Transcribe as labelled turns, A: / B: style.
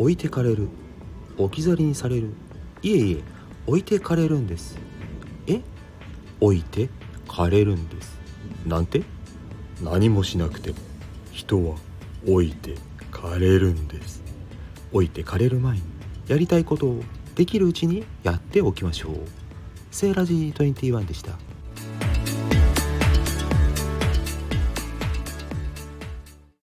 A: 置いてかれる。置き去りにされる。いえいえ置いてかれるんです。え？置いてかれるんです。なんて？何もしなくても。人は置いてかれるんです。置いてかれる前にやりたいことをできるうちにやっておきましょう。セーラジー21でした。